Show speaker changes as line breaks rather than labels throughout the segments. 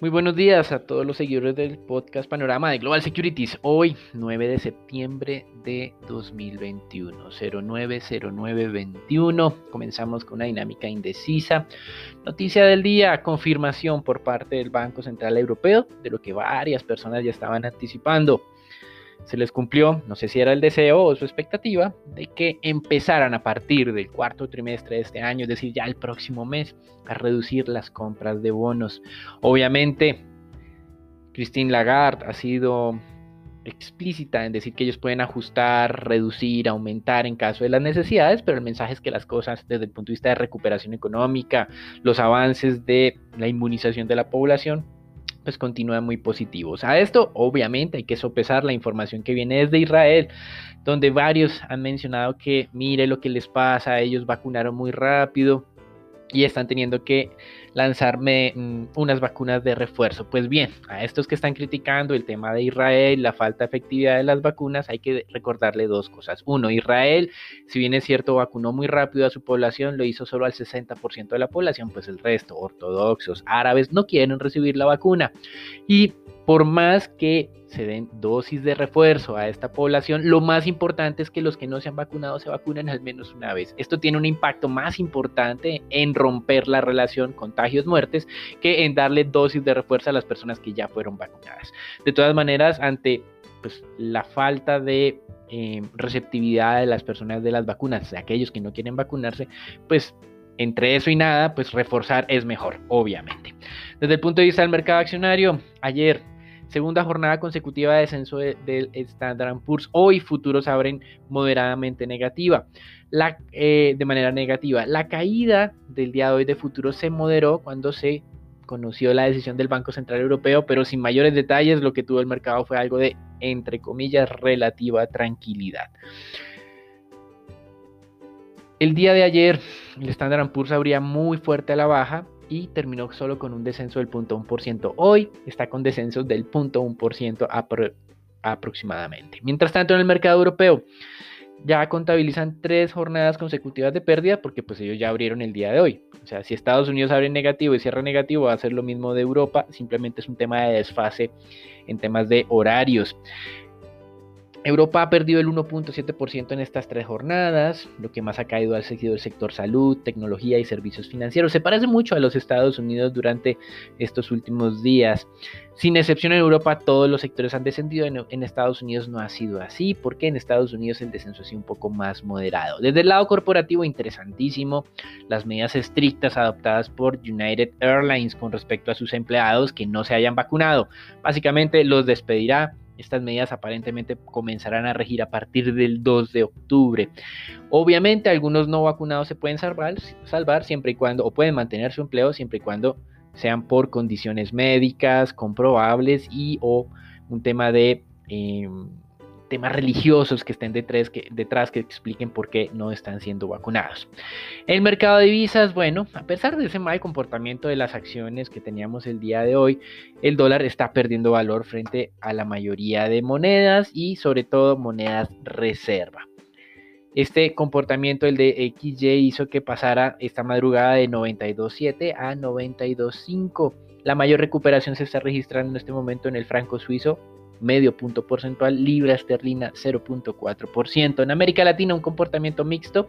Muy buenos días a todos los seguidores del podcast Panorama de Global Securities. Hoy, 9 de septiembre de 2021, 090921. Comenzamos con una dinámica indecisa. Noticia del día, confirmación por parte del Banco Central Europeo de lo que varias personas ya estaban anticipando se les cumplió, no sé si era el deseo o su expectativa, de que empezaran a partir del cuarto trimestre de este año, es decir, ya el próximo mes, a reducir las compras de bonos. Obviamente, Christine Lagarde ha sido explícita en decir que ellos pueden ajustar, reducir, aumentar en caso de las necesidades, pero el mensaje es que las cosas desde el punto de vista de recuperación económica, los avances de la inmunización de la población, pues continúan muy positivos. A esto obviamente hay que sopesar la información que viene desde Israel, donde varios han mencionado que mire lo que les pasa, ellos vacunaron muy rápido, y están teniendo que lanzarme mm, unas vacunas de refuerzo. Pues bien, a estos que están criticando el tema de Israel, la falta de efectividad de las vacunas, hay que recordarle dos cosas. Uno, Israel, si bien es cierto, vacunó muy rápido a su población, lo hizo solo al 60% de la población, pues el resto, ortodoxos, árabes, no quieren recibir la vacuna. Y por más que se den dosis de refuerzo a esta población, lo más importante es que los que no se han vacunado se vacunen al menos una vez. Esto tiene un impacto más importante en romper la relación contagios-muertes que en darle dosis de refuerzo a las personas que ya fueron vacunadas. De todas maneras, ante pues, la falta de eh, receptividad de las personas de las vacunas, aquellos que no quieren vacunarse, pues entre eso y nada, pues reforzar es mejor, obviamente. Desde el punto de vista del mercado accionario, ayer Segunda jornada consecutiva de descenso del Standard Poor's. Hoy futuros abren moderadamente negativa. La, eh, de manera negativa. La caída del día de hoy de futuros se moderó cuando se conoció la decisión del Banco Central Europeo, pero sin mayores detalles, lo que tuvo el mercado fue algo de, entre comillas, relativa tranquilidad. El día de ayer, el Standard Poor's abría muy fuerte a la baja, y terminó solo con un descenso del 0.1%. Hoy está con descensos del 0.1% aproximadamente. Mientras tanto, en el mercado europeo ya contabilizan tres jornadas consecutivas de pérdida porque pues ellos ya abrieron el día de hoy. O sea, si Estados Unidos abre negativo y cierra negativo, va a ser lo mismo de Europa. Simplemente es un tema de desfase en temas de horarios. Europa ha perdido el 1.7% en estas tres jornadas, lo que más ha caído ha sido el sector salud, tecnología y servicios financieros. Se parece mucho a los Estados Unidos durante estos últimos días. Sin excepción en Europa, todos los sectores han descendido. En, Estados Unidos no ha sido así, porque en Estados Unidos el descenso ha sido un poco más moderado. Desde el lado corporativo, interesantísimo, las medidas estrictas adoptadas por United Airlines con respecto a sus empleados que no se hayan vacunado. Básicamente los despedirá estas medidas aparentemente comenzarán a regir a partir del 2 de octubre. Obviamente algunos no vacunados se pueden salvar, salvar siempre y cuando, o pueden mantener su empleo siempre y cuando sean por condiciones médicas comprobables y o un tema de... Em, temas religiosos que estén detrás que, expliquen por qué no están siendo vacunados. El mercado de divisas, bueno, a pesar de ese mal comportamiento de las acciones que teníamos el día de hoy, el dólar está perdiendo valor frente a la mayoría de monedas y sobre todo monedas reserva. Este comportamiento, el de XY, hizo que pasara esta madrugada de 92.7 a 92.5. La mayor recuperación se está registrando en este momento en el franco suizo, medio punto porcentual, libra esterlina 0.4%. En América Latina un comportamiento mixto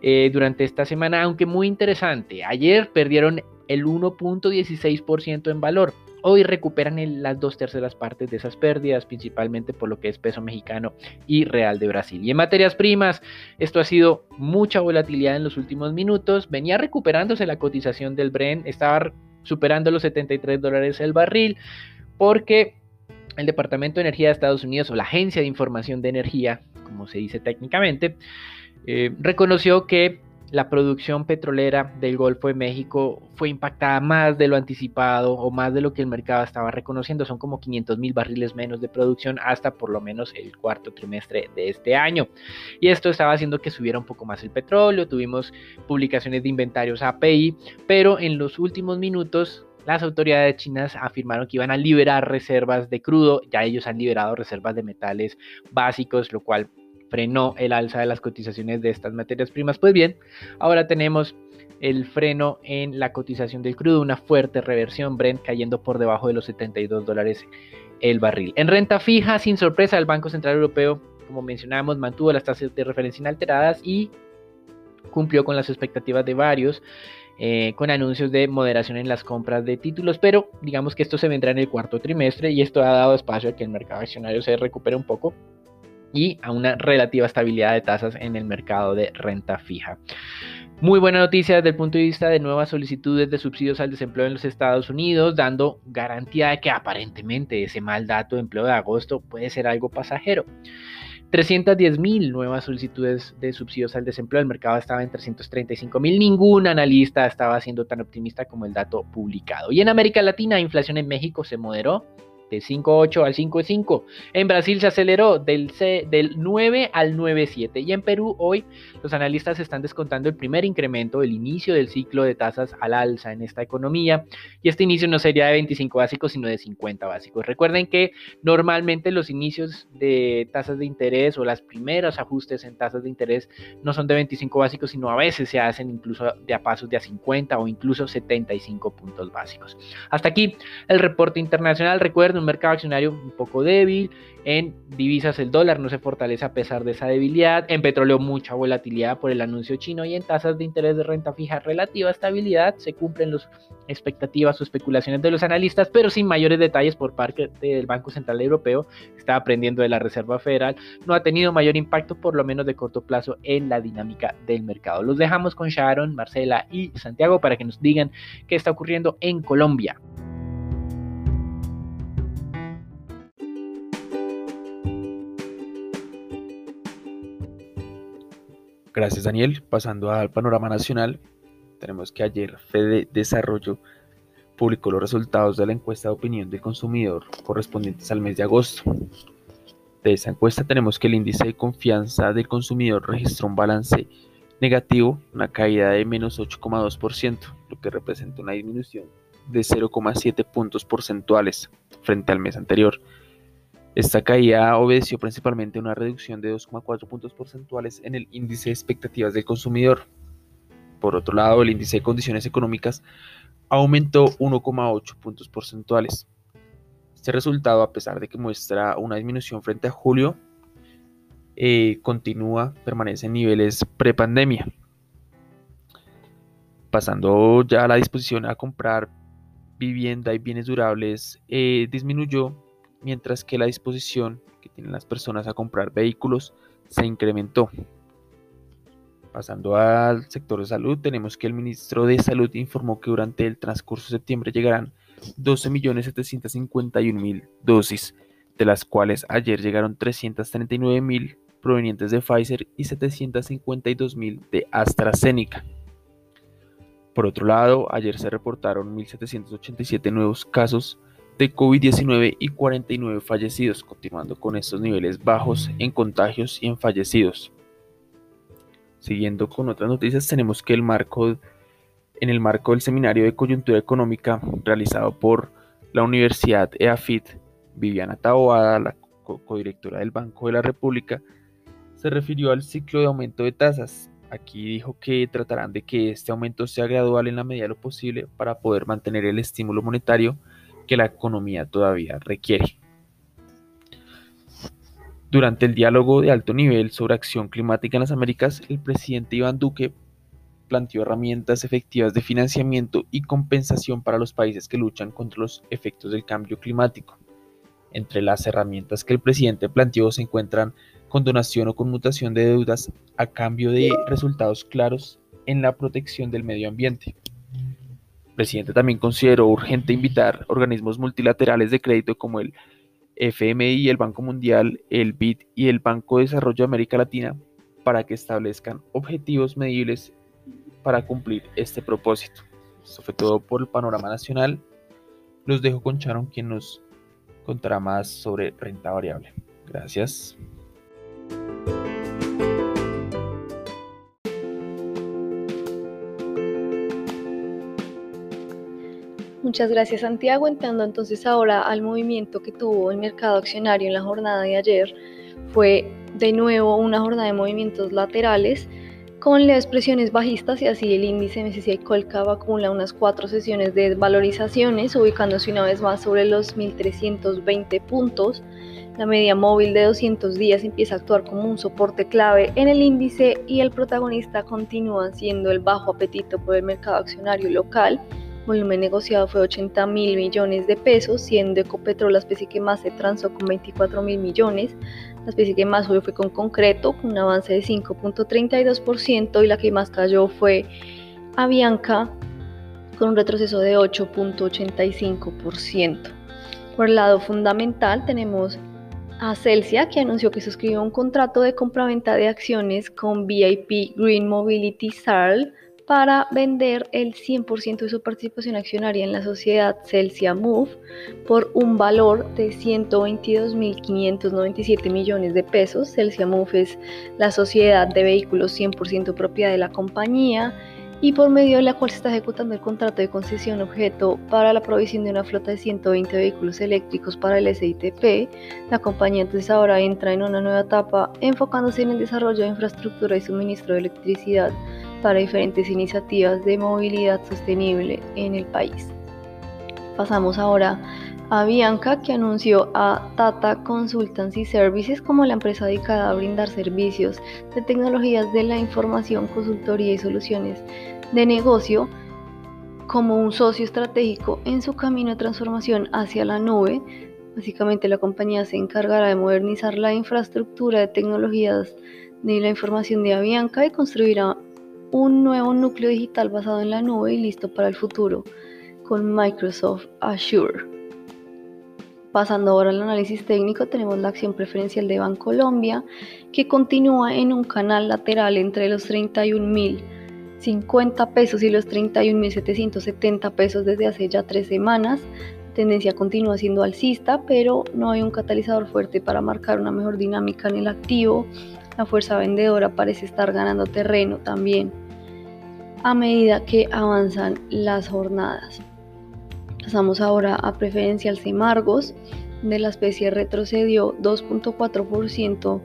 eh, durante esta semana, aunque muy interesante. Ayer perdieron el 1.16% en valor. Hoy recuperan las dos terceras partes de esas pérdidas, principalmente por lo que es peso mexicano y real de Brasil. Y en materias primas, esto ha sido mucha volatilidad en los últimos minutos. Venía recuperándose la cotización del Bren, estaba superando los 73 dólares el barril, porque el Departamento de Energía de Estados Unidos o la Agencia de Información de Energía, como se dice técnicamente, eh, reconoció que la producción petrolera del Golfo de México fue impactada más de lo anticipado o más de lo que el mercado estaba reconociendo. Son como 500 mil barriles menos de producción hasta por lo menos el cuarto trimestre de este año. Y esto estaba haciendo que subiera un poco más el petróleo. Tuvimos publicaciones de inventarios API, pero en los últimos minutos las autoridades chinas afirmaron que iban a liberar reservas de crudo, ya ellos han liberado reservas de metales básicos, lo cual frenó el alza de las cotizaciones de estas materias primas. Pues bien, ahora tenemos el freno en la cotización del crudo, una fuerte reversión, Brent cayendo por debajo de los 72 dólares el barril. En renta fija, sin sorpresa, el Banco Central Europeo, como mencionamos, mantuvo las tasas de referencia inalteradas y cumplió con las expectativas de varios. Eh, con anuncios de moderación en las compras de títulos, pero digamos que esto se vendrá en el cuarto trimestre y esto ha dado espacio a que el mercado accionario se recupere un poco y a una relativa estabilidad de tasas en el mercado de renta fija. Muy buena noticia desde el punto de vista de nuevas solicitudes de subsidios al desempleo en los Estados Unidos, dando garantía de que aparentemente ese mal dato de empleo de agosto puede ser algo pasajero. 310 mil nuevas solicitudes de subsidios al desempleo, el mercado estaba en 335 mil, ningún analista estaba siendo tan optimista como el dato publicado. Y en América Latina, inflación en México se moderó de 5.8 al 5.5. En Brasil se aceleró del, C, del 9 al 9.7 y en Perú hoy los analistas están descontando el primer incremento, el inicio del ciclo de tasas al alza en esta economía y este inicio no sería de 25 básicos sino de 50 básicos. Recuerden que normalmente los inicios de tasas de interés o las primeros ajustes en tasas de interés no son de 25 básicos sino a veces se hacen incluso de a pasos de a 50 o incluso 75 puntos básicos. Hasta aquí el reporte internacional. Recuerden un mercado accionario un poco débil, en divisas el dólar no se fortalece a pesar de esa debilidad, en petróleo mucha volatilidad por el anuncio chino y en tasas de interés de renta fija relativa estabilidad, se cumplen las expectativas o especulaciones de los analistas, pero sin mayores detalles por parte del Banco Central Europeo, está aprendiendo de la Reserva Federal, no ha tenido mayor impacto por lo menos de corto plazo en la dinámica del mercado. Los dejamos con Sharon, Marcela y Santiago para que nos digan qué está ocurriendo en Colombia.
Gracias Daniel. Pasando al panorama nacional, tenemos que ayer Fede Desarrollo publicó los resultados de la encuesta de opinión del consumidor correspondientes al mes de agosto. De esa encuesta tenemos que el índice de confianza del consumidor registró un balance negativo, una caída de menos 8,2%, lo que representa una disminución de 0,7 puntos porcentuales frente al mes anterior. Esta caída obedeció principalmente a una reducción de 2,4 puntos porcentuales en el índice de expectativas del consumidor. Por otro lado, el índice de condiciones económicas aumentó 1,8 puntos porcentuales. Este resultado, a pesar de que muestra una disminución frente a julio, eh, continúa, permanece en niveles prepandemia. Pasando ya a la disposición a comprar vivienda y bienes durables, eh, disminuyó mientras que la disposición que tienen las personas a comprar vehículos se incrementó. Pasando al sector de salud, tenemos que el ministro de Salud informó que durante el transcurso de septiembre llegarán 12.751.000 dosis, de las cuales ayer llegaron 339.000 provenientes de Pfizer y 752.000 de AstraZeneca. Por otro lado, ayer se reportaron 1.787 nuevos casos de COVID-19 y 49 fallecidos, continuando con estos niveles bajos en contagios y en fallecidos. Siguiendo con otras noticias, tenemos que el marco, en el marco del seminario de coyuntura económica realizado por la Universidad EAFIT, Viviana Taboada, la codirectora del Banco de la República, se refirió al ciclo de aumento de tasas. Aquí dijo que tratarán de que este aumento sea gradual en la medida de lo posible para poder mantener el estímulo monetario que la economía todavía requiere. Durante el diálogo de alto nivel sobre acción climática en las Américas, el presidente Iván Duque planteó herramientas efectivas de financiamiento y compensación para los países que luchan contra los efectos del cambio climático. Entre las herramientas que el presidente planteó se encuentran condonación o conmutación de deudas a cambio de resultados claros en la protección del medio ambiente presidente también consideró urgente invitar organismos multilaterales de crédito como el FMI, el Banco Mundial, el BID y el Banco de Desarrollo de América Latina para que establezcan objetivos medibles para cumplir este propósito. Esto fue todo por el panorama nacional. Los dejo con Sharon, quien nos contará más sobre renta variable. Gracias.
Muchas gracias Santiago. Entrando entonces ahora al movimiento que tuvo el mercado accionario en la jornada de ayer, fue de nuevo una jornada de movimientos laterales con leves presiones bajistas y así el índice MSCI Colcap acumula unas cuatro sesiones de desvalorizaciones, ubicándose una vez más sobre los 1.320 puntos. La media móvil de 200 días empieza a actuar como un soporte clave en el índice y el protagonista continúa siendo el bajo apetito por el mercado accionario local volumen negociado fue 80 mil millones de pesos, siendo Ecopetrol la especie que más se transó con 24 mil millones. La especie que más subió fue con Concreto, con un avance de 5.32%, y la que más cayó fue Avianca, con un retroceso de 8.85%. Por el lado fundamental tenemos a Celsia, que anunció que suscribió un contrato de compraventa de acciones con VIP Green Mobility SARL para vender el 100% de su participación accionaria en la sociedad Celsia Move por un valor de 122.597 millones de pesos. Celsia Move es la sociedad de vehículos 100% propiedad de la compañía y por medio de la cual se está ejecutando el contrato de concesión objeto para la provisión de una flota de 120 vehículos eléctricos para el SITP. La compañía entonces ahora entra en una nueva etapa enfocándose en el desarrollo de infraestructura y suministro de electricidad para diferentes iniciativas de movilidad sostenible en el país. Pasamos ahora a Bianca, que anunció a Tata Consultancy Services como la empresa dedicada a brindar servicios de tecnologías de la información, consultoría y soluciones de negocio como un socio estratégico en su camino de transformación hacia la nube. Básicamente la compañía se encargará de modernizar la infraestructura de tecnologías de la información de Avianca y construirá un nuevo núcleo digital basado en la nube y listo para el futuro con Microsoft Azure. Pasando ahora al análisis técnico, tenemos la acción preferencial de Bancolombia que continúa en un canal lateral entre los 31.050 pesos y los 31.770 pesos desde hace ya tres semanas. La tendencia continúa siendo alcista, pero no hay un catalizador fuerte para marcar una mejor dinámica en el activo la fuerza vendedora parece estar ganando terreno también a medida que avanzan las jornadas. Pasamos ahora a preferencial Semargos, de la especie retrocedió 2.4%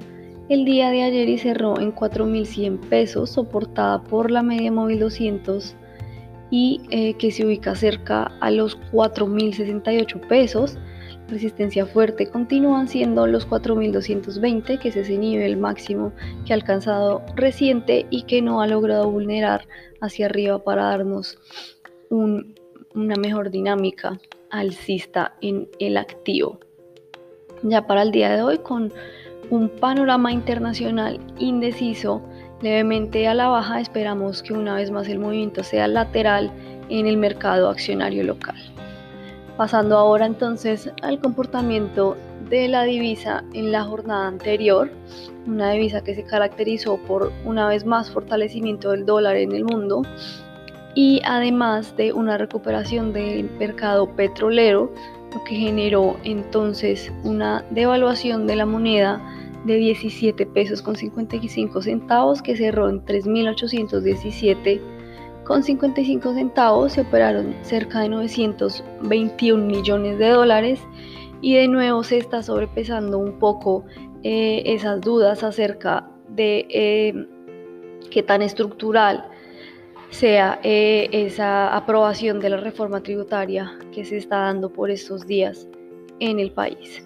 el día de ayer y cerró en 4.100 pesos, soportada por la media móvil 200 y eh, que se ubica cerca a los 4.068 pesos. Resistencia fuerte continúan siendo los 4.220, que es ese nivel máximo que ha alcanzado reciente y que no ha logrado vulnerar hacia arriba para darnos una mejor dinámica alcista en el activo. Ya para el día de hoy con un panorama internacional indeciso, levemente a la baja, esperamos que una vez más el movimiento sea lateral en el mercado accionario local. Pasando ahora entonces al comportamiento de la divisa en la jornada anterior, una divisa que se caracterizó por una vez más fortalecimiento del dólar en el mundo y además de una recuperación del mercado petrolero, lo que generó entonces una devaluación de la moneda de 17 pesos con 55 centavos que cerró en 3.817 con 55 centavos se operaron cerca de 921 millones de dólares y de nuevo se está sobrepesando un poco eh, esas dudas acerca de eh, qué tan estructural sea eh, esa aprobación de la reforma tributaria que se está dando por estos días en el país.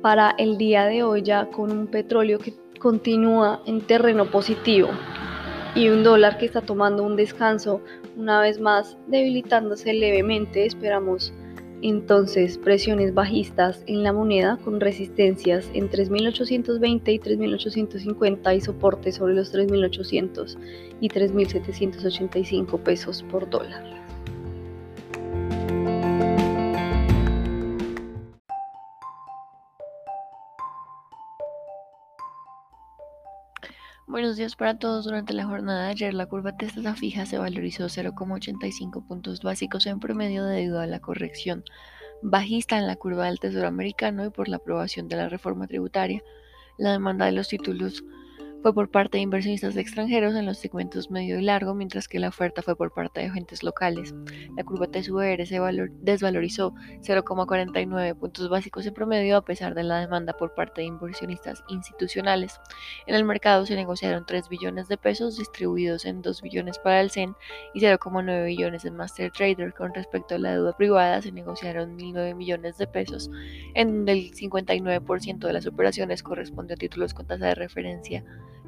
Para el día de hoy ya con un petróleo que continúa en terreno positivo, y un dólar que está tomando un descanso una vez más debilitándose levemente. Esperamos entonces presiones bajistas en la moneda con resistencias en 3.820 y 3.850 y soporte sobre los 3.800 y 3.785 pesos por dólar.
Buenos días para todos. Durante la jornada de ayer, la curva tasa fija se valorizó 0,85 puntos básicos en promedio debido a la corrección bajista en la curva del Tesoro americano y por la aprobación de la reforma tributaria. La demanda de los títulos fue por parte de inversionistas extranjeros en los segmentos medio y largo, mientras que la oferta fue por parte de agentes locales. La curva TSUR se desvalorizó 0,49 puntos básicos en promedio a pesar de la demanda por parte de inversionistas institucionales. En el mercado se negociaron 3 billones de pesos distribuidos en 2 billones para el CEN y 0,9 billones en Master Trader. Con respecto a la deuda privada se negociaron 1.009 millones de pesos, en donde el 59% de las operaciones corresponde a títulos con tasa de referencia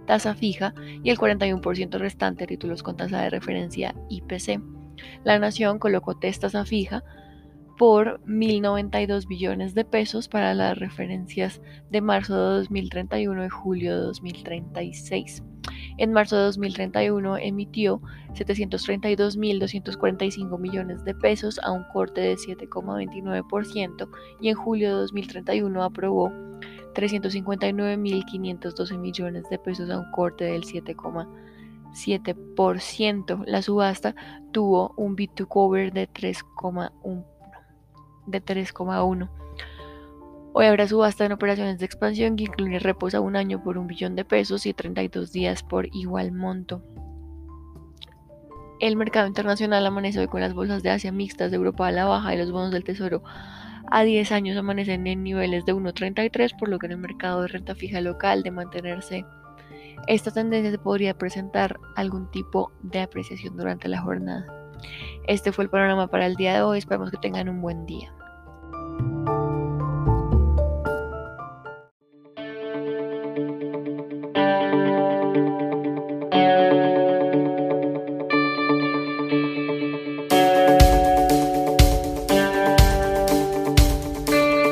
tasa fija y el 41% restante títulos con tasa de referencia IPC. La Nación colocó tasa fija por 1.092 billones de pesos para las referencias de marzo de 2031 y julio de 2036. En marzo de 2031 emitió 732.245 millones de pesos a un corte de 7,29% y en julio de 2031 aprobó 359.512 millones de pesos a un corte del 7,7%. La subasta tuvo un bit to cover de 3,1 de 3,1. Hoy habrá subasta en operaciones de expansión que incluye repos a un año por un billón de pesos y 32 días por igual monto. El mercado internacional amanece hoy con las bolsas de Asia mixtas, de Europa a la baja y los bonos del Tesoro a 10 años amanecen en niveles de 1.33, por lo que en el mercado de renta fija local de mantenerse esta tendencia se podría presentar algún tipo de apreciación durante la jornada. Este fue el panorama para el día de hoy, esperamos que tengan un buen día.